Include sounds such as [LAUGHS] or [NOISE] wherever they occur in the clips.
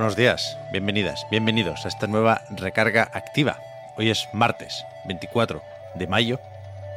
Buenos días, bienvenidas, bienvenidos a esta nueva recarga activa. Hoy es martes 24 de mayo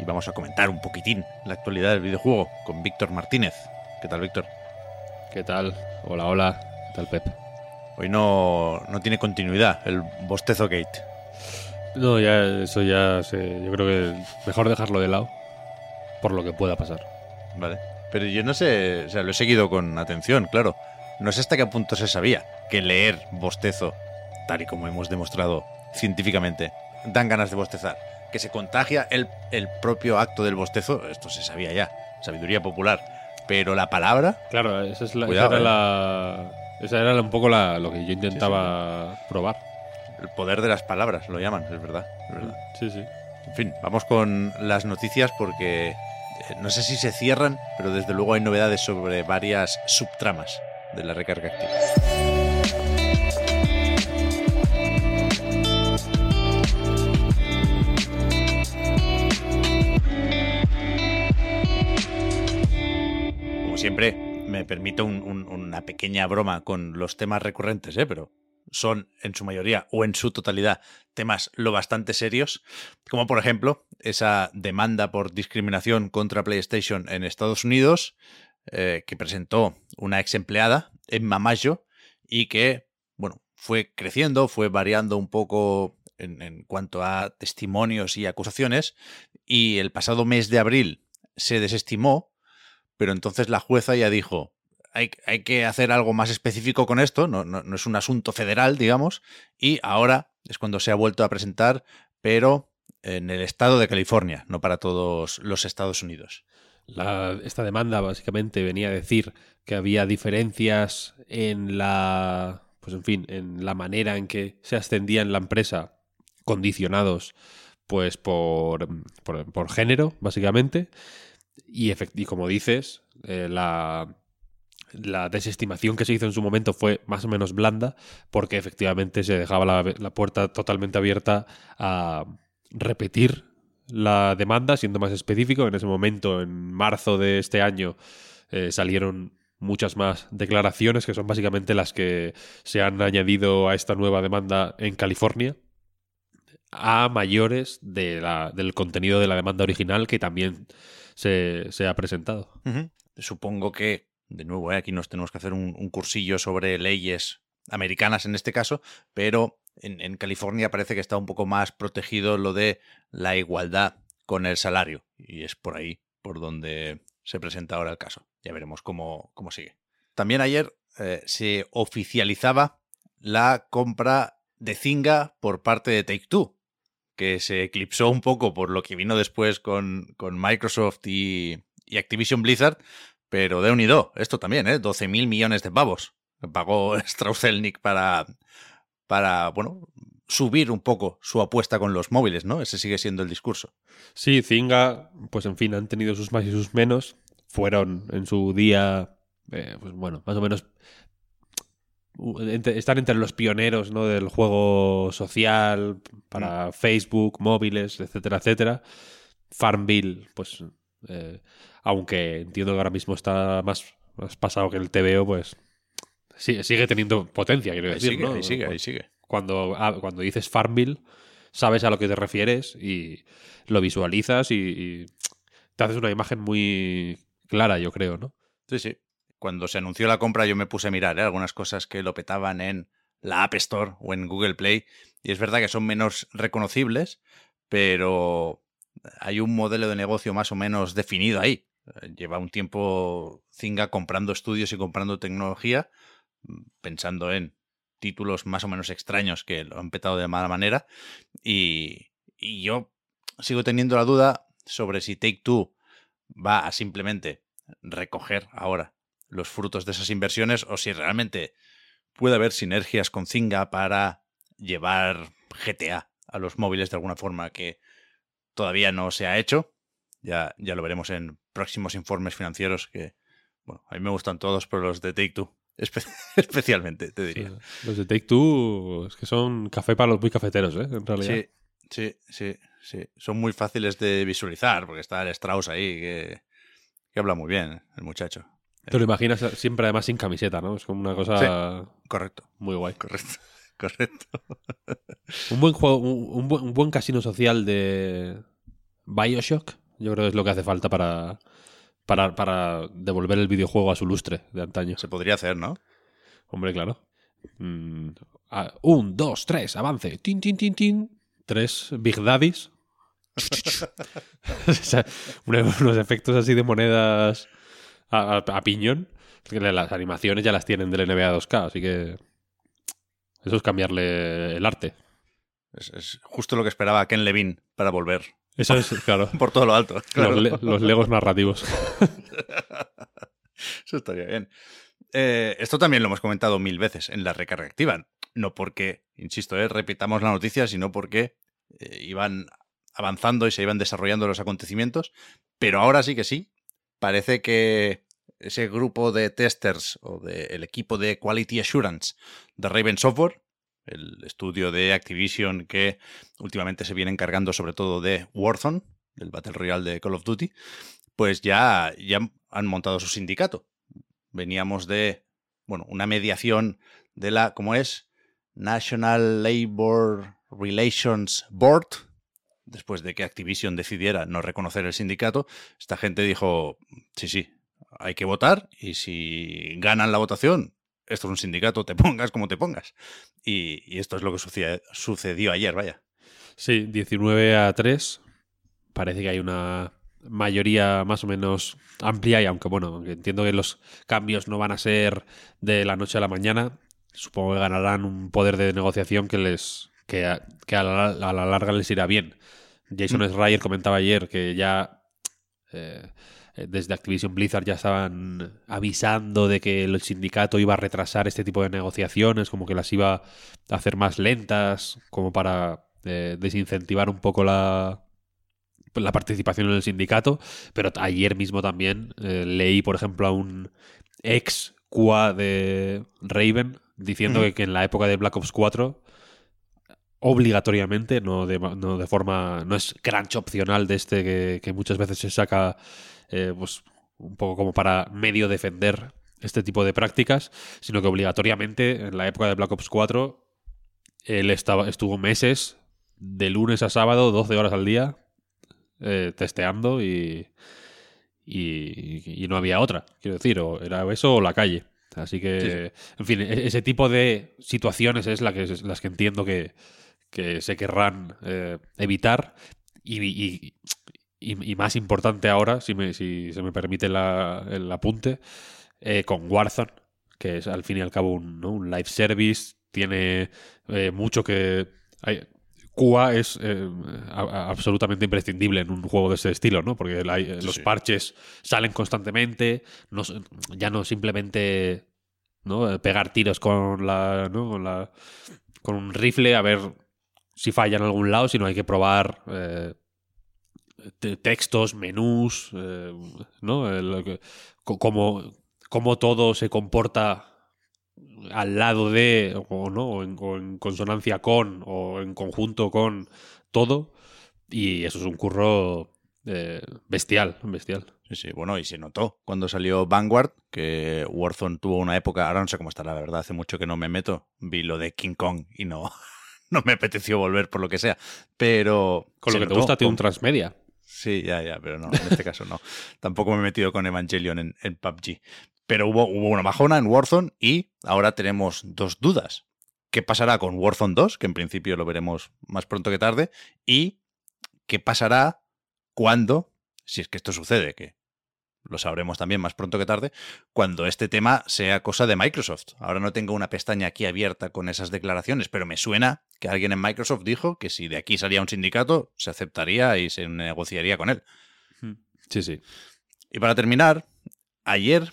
y vamos a comentar un poquitín la actualidad del videojuego con Víctor Martínez. ¿Qué tal, Víctor? ¿Qué tal? Hola, hola. ¿Qué tal, Pep? Hoy no, no tiene continuidad el bostezo Gate. No, ya, eso ya sé. Yo creo que mejor dejarlo de lado por lo que pueda pasar. Vale. Pero yo no sé, o sea, lo he seguido con atención, claro. No sé hasta qué punto se sabía que leer bostezo, tal y como hemos demostrado científicamente, dan ganas de bostezar. Que se contagia el, el propio acto del bostezo, esto se sabía ya, sabiduría popular. Pero la palabra, Claro, esa, es la, Cuidado, esa era, eh. la, esa era un poco la, lo que yo intentaba probar. el poder de las palabras, lo llaman, es verdad. Es verdad. Sí, sí. En fin, vamos con las noticias porque eh, no sé si se cierran, pero desde luego hay novedades sobre varias subtramas de la recarga activa. Permito un- un- una pequeña broma con los temas recurrentes, ¿eh? pero son en su mayoría o en su totalidad temas lo bastante serios, como por ejemplo esa demanda por discriminación contra PlayStation en Estados Unidos eh, que presentó una ex empleada, Emma Mayo, y que, bueno, fue creciendo, fue variando un poco en, en cuanto a testimonios y acusaciones, y el pasado mes de abril se desestimó, pero entonces la jueza ya dijo, hay, que hacer algo más específico con esto, no, es un asunto federal, digamos, y ahora es cuando se ha vuelto a presentar, pero en el estado de California, no para todos los Estados Unidos. Esta demanda básicamente venía a decir que había diferencias en la, pues en fin, en la manera en que se ascendía en la empresa, condicionados, pues por, por, por género, básicamente. Y, efect- y como dices, eh, la, la desestimación que se hizo en su momento fue más o menos blanda, porque efectivamente se dejaba la, la puerta totalmente abierta a repetir la demanda, siendo más específico. En ese momento, en marzo de este año, eh, salieron muchas más declaraciones, que son básicamente las que se han añadido a esta nueva demanda en California, a mayores de la- del contenido de la demanda original que también se, se ha presentado. Supongo que, de nuevo, ¿eh? aquí nos tenemos que hacer un, cursillo sobre leyes americanas en este caso, pero en, California parece que está un poco más protegido lo de la igualdad con el salario. Y es por ahí por donde se presenta ahora el caso. Ya veremos cómo, cómo sigue. También ayer eh, se oficializaba la compra de Zynga por parte de Take Two, que se eclipsó un poco por lo que vino después con, con Microsoft y, y Activision Blizzard, pero de unido, esto también, ¿eh? 12 mil millones de pavos pagó [LAUGHS] Strauss-Zelnick para, para, bueno, subir un poco su apuesta con los móviles, ¿no? Ese sigue siendo el discurso. Sí, Zynga, pues en fin, han tenido sus más y sus menos. Fueron en su día, eh, pues bueno, más o menos. entre- están entre los pioneros ¿no? del juego social para Facebook, móviles, etcétera, etcétera. Farmville, pues. eh, aunque entiendo que ahora mismo está más, más pasado que el TVO, pues. sí- sigue teniendo potencia, quiero Ahí decir, sigue, ¿no? ahí sigue, ahí sigue. cuando, ah, cuando dices Farmville, sabes a lo que te refieres y lo visualizas y, y te haces una imagen muy clara, yo creo, ¿no? Sí, sí. Cuando se anunció la compra yo me puse a mirar ¿eh? algunas cosas que lo petaban en la App Store o en Google Play y es verdad que son menos reconocibles, pero hay un modelo de negocio más o menos definido ahí. Eh, Lleva un tiempo Zynga comprando estudios y comprando tecnología, mm, pensando en títulos más o menos extraños que lo han petado de mala manera. Y, y yo sigo teniendo la duda sobre si Take Two va a simplemente recoger ahora los frutos de esas inversiones o si realmente puede haber sinergias con Zynga para llevar GTA a los móviles de alguna forma que todavía no se ha hecho. Ya, ya lo veremos en próximos informes financieros que, bueno, a mí me gustan todos, pero los de Take Two [LAUGHS] especialmente, te diría. los de Take Two es que son café para los muy cafeteros, ¿eh? En realidad. Sí, sí, sí, sí. Son muy fáciles de visualizar porque está el Strauss ahí que, que habla muy bien, el muchacho. Te lo imaginas siempre además sin camiseta, ¿no? Es como una cosa correcto. muy guay. Correcto. [LAUGHS] Correcto. un buen juego, un, buen, un, buen, casino social de Bioshock, yo creo que es lo que hace falta para, para, para devolver el videojuego a su lustre de antaño. Se podría hacer, ¿no? Hombre, claro. Mm, un, dos, tres, avance. Tin, tin, tin, tin. Tres Big Daddies. [LAUGHS] unos efectos así de monedas a, a, piñón. Las animaciones ya las tienen del NBA 2K, así que eso es cambiarle el arte. Es, justo lo que esperaba Ken Levine para volver. Eso es, claro. [LAUGHS] Por todo lo alto. Los, legos narrativos. [LAUGHS] Eso estaría bien. Eh, esto también lo hemos comentado mil veces en la recarga activa. No porque, insisto, eh, repitamos la noticia, sino porque eh, iban avanzando y se iban desarrollando los acontecimientos. Pero ahora sí que sí. Parece que ese grupo de testers o del equipo de Quality Assurance de Raven Software, el estudio de Activision que últimamente se viene encargando sobre todo de Warzone, del Battle Royale de Call of Duty, pues ya, ya han montado su sindicato. Veníamos de, bueno, una mediación de la, ¿cómo es? National Labor Relations Board, después de que Activision decidiera no reconocer el sindicato, esta gente dijo, sí, sí, hay que votar y si ganan la votación, esto es un sindicato, te [LAUGHS] pongas como te pongas. Y, esto es lo que sucedió, ayer, vaya. Sí, 19 a 3. Parece que hay una mayoría más o menos amplia y aunque bueno, entiendo que los cambios no van a ser de la noche a la mañana, supongo que ganarán un poder de negociación que les que a, la, larga les irá bien. Jason mm. comentaba ayer que ya eh, desde Activision Blizzard ya estaban avisando de que el sindicato iba a retrasar este tipo de negociaciones, como que las iba a hacer más lentas, como para eh, desincentivar un poco la, la participación en el sindicato. Pero ayer mismo también eh, leí, por ejemplo, a un ex QA de Raven diciendo que, en la época de Black Ops 4 obligatoriamente, no de, no de forma, no es crunch opcional de este que, que muchas veces se saca eh, pues un poco como para medio defender este tipo de prácticas, sino que obligatoriamente en la época de Black Ops 4 él estaba, estuvo meses de lunes a sábado, 12 horas al día, eh, testeando y, y, no había otra, quiero decir, o era eso o la calle. Así que, en fin, e-, ese tipo de situaciones es la que, las que entiendo que, que se querrán eh, evitar y, y, más importante ahora, si, me, si se me permite el apunte, eh, con Warzone, que es al fin y al cabo un, un live service, tiene eh, mucho que... Hay, QA es eh, absolutamente imprescindible en un juego de ese estilo, ¿no? Porque los parches salen constantemente, no, ya no simplemente ¿no? pegar tiros con la, ¿no? con la con un rifle a ver si falla en algún lado, sino hay que probar textos, menús, eh, ¿no? El, cómo, todo se comporta al lado de, o, ¿no? en, consonancia con, o en conjunto con todo. Y eso es un curro eh, bestial, bestial. Sí, sí, bueno, y se notó cuando salió Vanguard, que Warzone tuvo una época, ahora no sé cómo está la verdad, hace mucho que no me meto, vi lo de King Kong y no, [LAUGHS] no me apeteció volver por lo que sea, pero... Con lo que te gusta, tiene un transmedia. Sí, ya, ya, pero no, en este caso no. [LAUGHS] Tampoco me he metido con Evangelion en, en PUBG. Pero hubo, hubo una majona en Warzone y ahora tenemos dos dudas. ¿Qué pasará con Warzone 2? Que en principio lo veremos más pronto que tarde. Y qué pasará cuando, si es que esto sucede, que lo sabremos también más pronto que tarde, cuando este tema sea cosa de Microsoft. Ahora no tengo una pestaña aquí abierta con esas declaraciones, pero me suena que alguien en Microsoft dijo que si de aquí salía un sindicato, se aceptaría y se negociaría con él. Sí, sí. Y para terminar, ayer,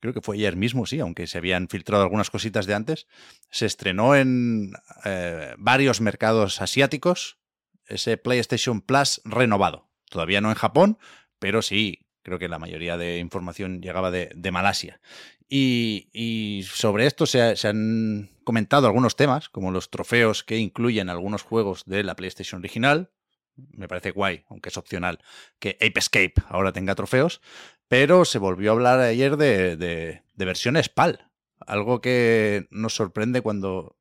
creo que fue ayer mismo, sí, aunque se habían filtrado algunas cositas de antes, se estrenó en eh, varios mercados asiáticos ese PlayStation Plus renovado. Todavía no en Japón, pero sí, creo que la mayoría de información llegaba de, Malasia. Y, sobre esto se, han comentado algunos temas, como los trofeos que incluyen algunos juegos de la PlayStation original. Me parece guay, aunque es opcional, que Ape Escape ahora tenga trofeos. Pero se volvió a hablar ayer de, de, de versiones PAL. Algo que nos sorprende cuando,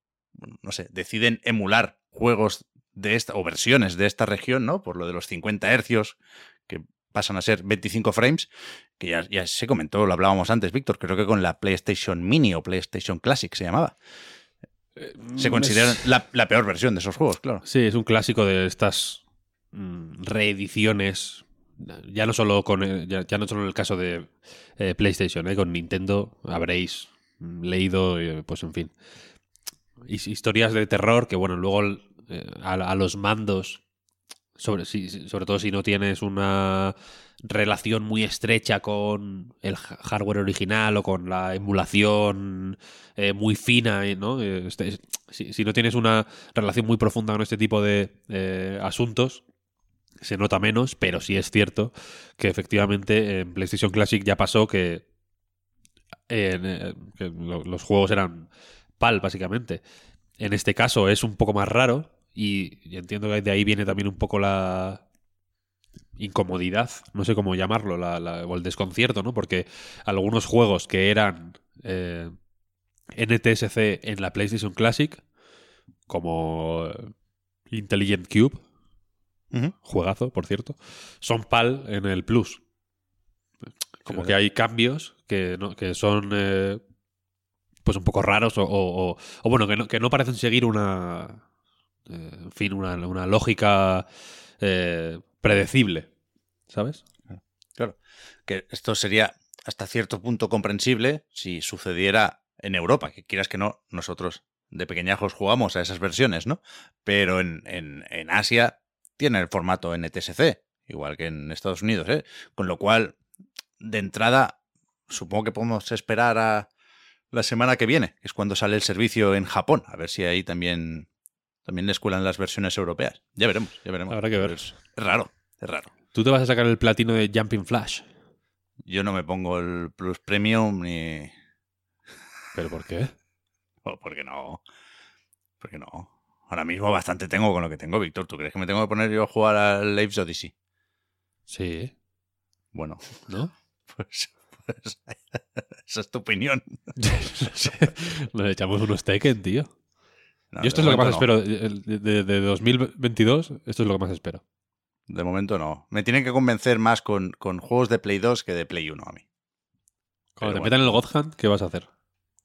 no sé, deciden emular juegos de esta, o versiones de esta región, ¿no? Por lo de los 50 hercios, pasan a ser 25 frames, que ya, ya se comentó, lo hablábamos antes, Víctor, creo que con la PlayStation Mini o PlayStation Classic se llamaba. Se considera Es- la, la peor versión de esos juegos, claro. Sí, es un clásico de estas mm, reediciones. Ya no solo con el- ya, ya no solo en el caso de eh, PlayStation, eh, con Nintendo habréis mm, leído, eh, pues en fin, his- historias de terror que bueno luego eh, a, a los mandos sobre, sobre todo si no tienes una relación muy estrecha con el ha- hardware original o con la emulación eh, muy fina, eh, ¿no? Eh, este- si, si no tienes una relación muy profunda con este tipo de asuntos, se nota menos, pero sí es cierto que efectivamente en PlayStation Classic ya pasó que, que lo- los juegos eran PAL, básicamente. En este caso es un poco más raro y, entiendo que de ahí viene también un poco la incomodidad, no sé cómo llamarlo, la- la- o el desconcierto, ¿no? Porque algunos juegos que eran eh, NTSC en la PlayStation Classic, como eh, Intelligent Cube, juegazo, por cierto, son PAL en el Plus. Como que hay cambios que, no- que son eh, pues un poco raros o, o- o- o bueno, que no, que no parecen seguir una eh, en fin, una, una lógica eh, predecible, ¿sabes? Claro. Que esto sería hasta cierto punto comprensible si sucediera en Europa, que quieras que no, nosotros de pequeñajos jugamos a esas versiones, ¿no? Pero en, en, en Asia tiene el formato NTSC, igual que en Estados Unidos, ¿eh? Con lo cual, de entrada, supongo que podemos esperar a la semana que viene, que es cuando sale el servicio en Japón, a ver si ahí también, también les cuelan las versiones europeas. Ya veremos, ya veremos. Habrá que ver. Es, raro, es raro. Tú te vas a sacar el platino de Jumping Flash. Yo no me pongo el Plus Premium ni... ¿Pero por qué? [LAUGHS] Oh, ¿Por qué no? ¿Por qué no? Ahora mismo bastante tengo con lo que tengo, Víctor. ¿Tú crees que me tengo que poner yo a jugar al Apes Odyssey? Sí, Bueno, ¿no? [LAUGHS] pues, pues [LAUGHS] esa es tu opinión. Nos echamos unos Tekken, tío. No, Yo esto es lo que más espero. De, de- de 2022, esto es lo que más espero. De momento no. Me tienen que convencer más con, con juegos de Play 2 que de Play 1 a mí. Cuando Pero te bueno. metan en el God Hand, ¿qué vas a hacer?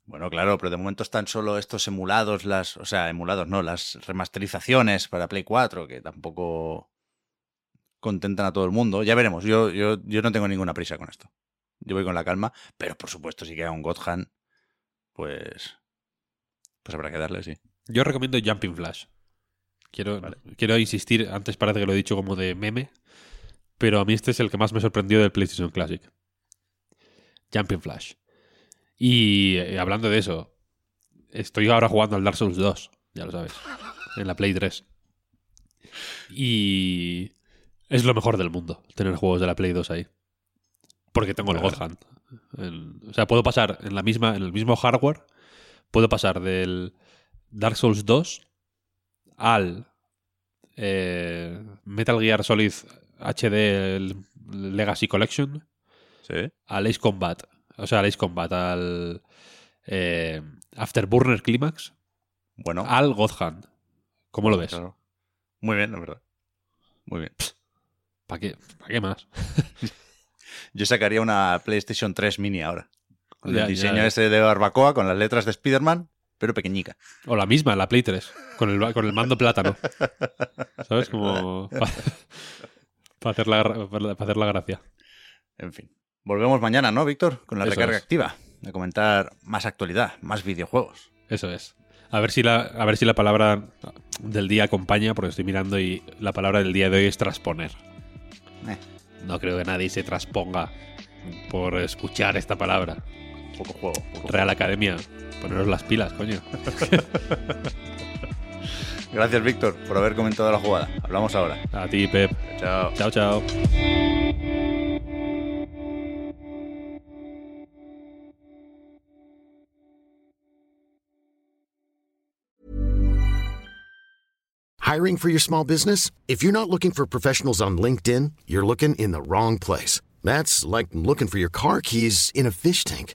Bueno, claro, pero de momento están solo estos emulados, las, o sea, emulados no, las remasterizaciones para Play 4, que tampoco contentan a todo el mundo. Ya veremos, yo, yo, yo no tengo ninguna prisa con esto. Yo voy con la calma, pero por supuesto, si queda un God Hand, pues, pues habrá que darle, sí. Yo recomiendo Jumping Flash. Quiero, Vale. quiero insistir, antes parece que lo he dicho como de meme, pero a mí este es el que más me sorprendió del PlayStation Classic. Jumping Flash. Y eh, hablando de eso, estoy ahora jugando al Dark Souls 2, ya lo sabes, en la Play 3. Y es lo mejor del mundo tener juegos de la Play 2 ahí. Porque tengo el God Claro. Hand. El- o sea, puedo pasar en la misma en el mismo hardware, puedo pasar del Dark Souls 2 al eh, Metal Gear Solid HD Legacy Collection Sí. al Ace Combat. O sea, al Ace Combat, al eh, Afterburner Climax, Bueno, al God Hand. ¿Cómo lo ves? claro. Muy bien, la verdad. Muy bien. ¿Para qué, ¿Para qué más? [LAUGHS] Yo sacaría una PlayStation 3 Mini ahora. Con Ya, el diseño ya. ese de barbacoa, con las letras de Spider-Man, pero pequeñica. O la misma, la Play 3, con el, con el mando plátano. ¿Sabes? Como para hacer, la, hacer la gracia. En fin. Volvemos mañana, ¿no, Víctor? Con la Eso recarga es. activa. A comentar más actualidad, más videojuegos. Eso es. A ver si la, a ver si la palabra del día acompaña, porque estoy mirando y la palabra del día de hoy es transponer. Eh. No creo que nadie se transponga por escuchar esta palabra. Poco juego. poco Real Academia, poneros las pilas, coño. [LAUGHS] Gracias, Víctor, por haber comentado la jugada. Hablamos ahora. A ti, Pep. Chao. Chao, chao. Hiring for your small business? If you're not looking for professionals on LinkedIn, you're looking in the wrong place. That's like looking for your car keys in a fish tank.